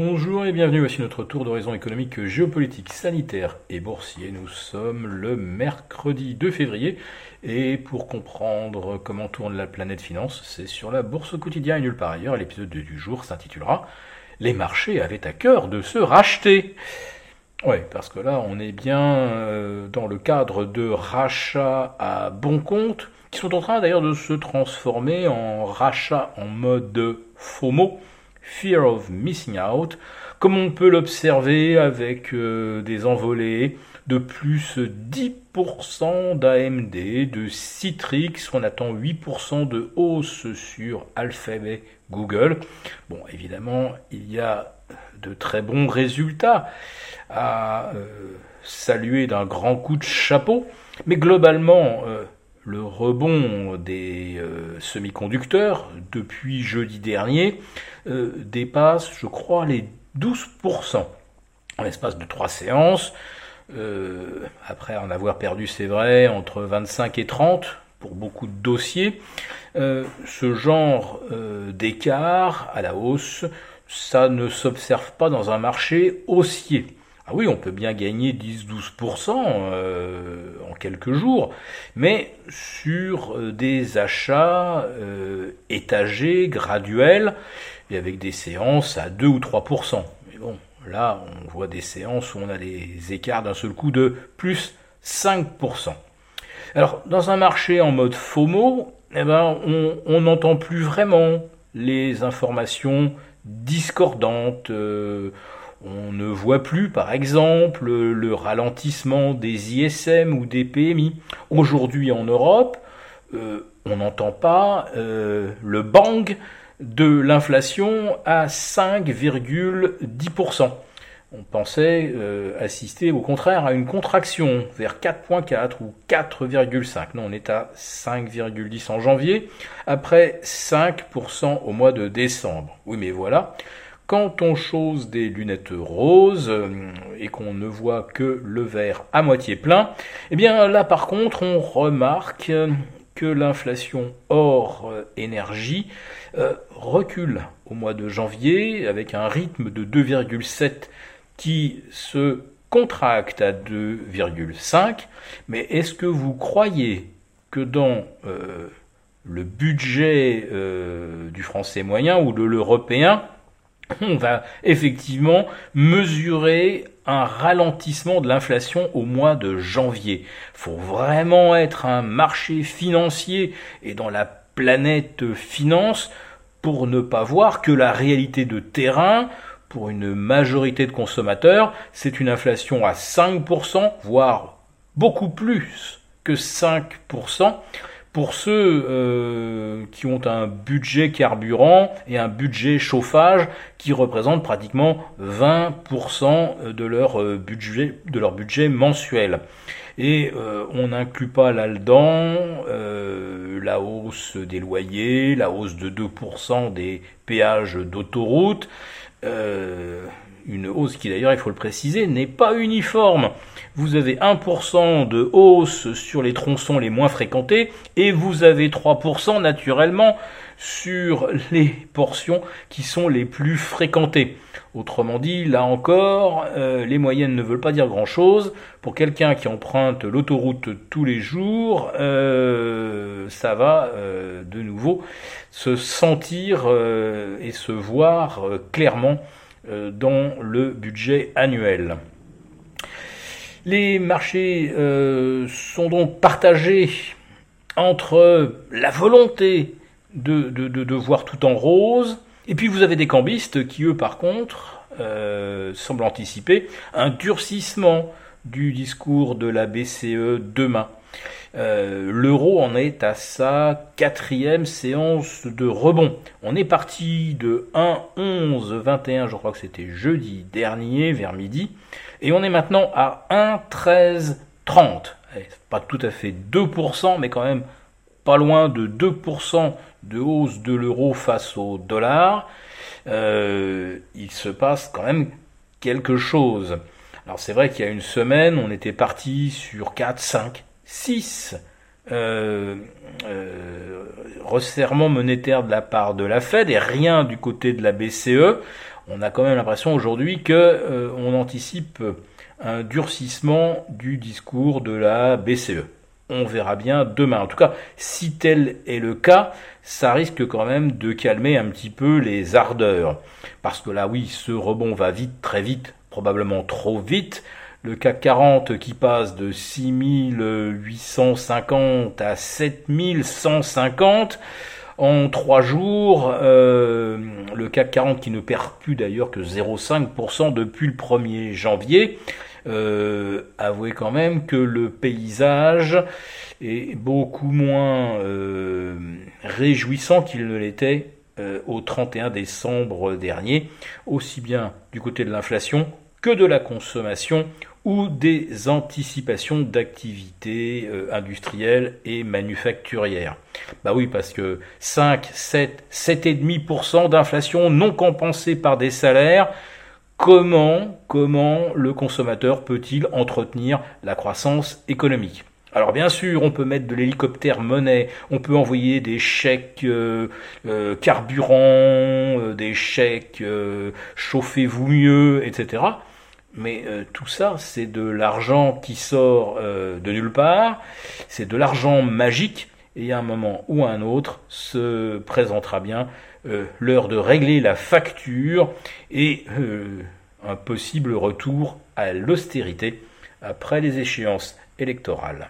Bonjour et bienvenue, voici notre tour d'horizon économique, géopolitique, sanitaire et boursier. Nous sommes le mercredi 2 février et pour comprendre comment tourne la planète finance, c'est sur la bourse au quotidien et nulle part ailleurs. L'épisode du jour s'intitulera Les marchés avaient à cœur de se racheter. Oui, parce que là, on est bien euh, dans le cadre de rachats à bon compte, qui sont en train d'ailleurs de se transformer en rachats en mode FOMO, Fear of Missing Out, comme on peut l'observer avec euh, des envolées de plus 10% d'AMD, de Citrix, on attend 8% de hausse sur Alphabet Google. Bon, évidemment, il y a de très bons résultats à euh, saluer d'un grand coup de chapeau, mais globalement, euh, le rebond des euh, semi-conducteurs depuis jeudi dernier euh, dépasse, je crois, les 12% en l'espace de trois séances. Euh, après en avoir perdu, c'est vrai, entre 25 et 30 pour beaucoup de dossiers. ce genre d'écart à la hausse, ça ne s'observe pas dans un marché haussier. Ah oui, on peut bien gagner 10-12% euh, en quelques jours, mais sur euh, des achats euh, étagés, graduels, et avec des séances à 2 ou 3%. Mais bon, là, on voit des séances où on a des écarts d'un seul coup de plus 5%. Alors, dans un marché en mode FOMO, eh ben, on n'entend plus vraiment les informations discordantes. On ne voit plus, par exemple, le ralentissement des ISM ou des PMI. Aujourd'hui en Europe, euh, on n'entend pas euh, le bang de l'inflation à 5,10%. On pensait euh, assister au contraire à une contraction vers 4,4 ou 4,5. Non, on est à 5,10 en janvier, après 5% au mois de décembre. Oui, mais voilà, quand on chose des lunettes roses euh, et qu'on ne voit que le verre à moitié plein, eh bien là par contre on remarque que l'inflation hors euh, énergie euh, recule au mois de janvier avec un rythme de 2,7 qui se contracte à 2,5. Mais est-ce que vous croyez que dans le budget du français moyen ou de l'européen, on va effectivement mesurer un ralentissement de l'inflation au mois de janvier. Faut vraiment être un marché financier et dans la planète finance pour ne pas voir que la réalité de terrain pour une majorité de consommateurs, c'est une inflation à 5%, voire beaucoup plus que 5%, pour ceux euh, qui ont un budget carburant et un budget chauffage qui représente pratiquement 20% de leur euh, budget de leur budget mensuel. Et euh, on n'inclut pas là-dedans la hausse des loyers, la hausse de 2% des péages d'autoroute, une hausse qui d'ailleurs, il faut le préciser, n'est pas uniforme. Vous avez 1% de hausse sur les tronçons les moins fréquentés et vous avez 3% naturellement sur les portions qui sont les plus fréquentées. Autrement dit, là encore, euh, les moyennes ne veulent pas dire grand-chose. Pour quelqu'un qui emprunte l'autoroute tous les jours, euh, ça va euh, de nouveau se sentir et se voir clairement dans le budget annuel. Les marchés euh, sont donc partagés entre la volonté de, voir tout en rose, et puis vous avez des cambistes qui, eux, par contre, euh, semblent anticiper un durcissement du discours de la BCE demain. Euh, l'euro en est à sa quatrième séance de rebond. On est parti de 1,11,21, je crois que c'était jeudi dernier, vers midi, et on est maintenant à 1,13,30. Eh, pas tout à fait 2%, mais quand même pas loin de 2% de hausse de l'euro face au dollar. Euh, il se passe quand même quelque chose. Alors c'est vrai qu'il y a une semaine, on était parti sur 4, 5, 6 euh, euh, resserrements monétaires de la part de la Fed et rien du côté de la BCE. on a quand même l'impression aujourd'hui que on anticipe un durcissement du discours de la BCE. On verra bien demain. En tout cas, si tel est le cas, ça risque quand même de calmer un petit peu les ardeurs. Parce que là, oui, ce rebond va vite, très vite, probablement trop vite. Le CAC 40 qui passe de 6850 à 7150 en trois jours. Euh, le CAC 40 qui ne perd plus d'ailleurs que 0,5% depuis le 1er janvier. Euh, avouez quand même que le paysage est beaucoup moins euh, réjouissant qu'il ne l'était au 31 décembre dernier, aussi bien du côté de l'inflation que de la consommation ou des anticipations d'activités euh, industrielles et manufacturières. Bah oui, parce que 5, 7, 7,5% d'inflation non compensée par des salaires, comment, comment le consommateur peut-il entretenir la croissance économique? Alors bien sûr, on peut mettre de l'hélicoptère monnaie, on peut envoyer des chèques euh, euh, carburant, euh, des chèques chauffez-vous mieux, etc. Mais tout ça, c'est de l'argent qui sort de nulle part, c'est de l'argent magique, et à un moment ou à un autre se présentera bien l'heure de régler la facture et un possible retour à l'austérité après les échéances électorales.